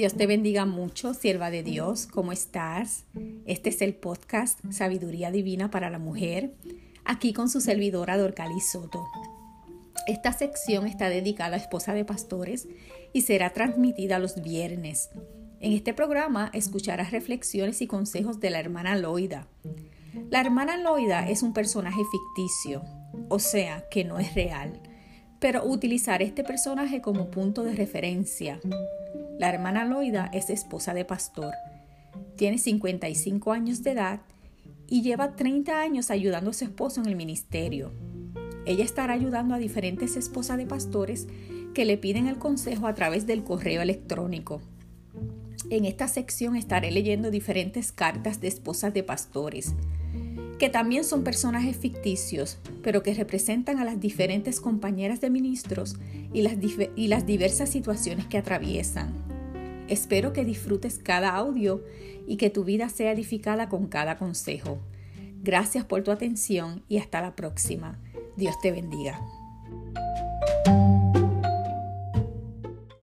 Dios te bendiga mucho, sierva de Dios, ¿cómo estás? Este es el podcast Sabiduría Divina para la Mujer, aquí con su servidora Dorcali Soto. Esta sección está dedicada a esposa de pastores y será transmitida los viernes. En este programa escucharás reflexiones y consejos de la hermana Loida. La hermana Loida es un personaje ficticio, o sea, que no es real, pero utilizar este personaje como punto de referencia la hermana Loida es esposa de pastor. Tiene 55 años de edad y lleva 30 años ayudando a su esposo en el ministerio. Ella estará ayudando a diferentes esposas de pastores que le piden el consejo a través del correo electrónico. En esta sección estaré leyendo diferentes cartas de esposas de pastores, que también son personajes ficticios, pero que representan a las diferentes compañeras de ministros y las, y las diversas situaciones que atraviesan. Espero que disfrutes cada audio y que tu vida sea edificada con cada consejo. Gracias por tu atención y hasta la próxima. Dios te bendiga.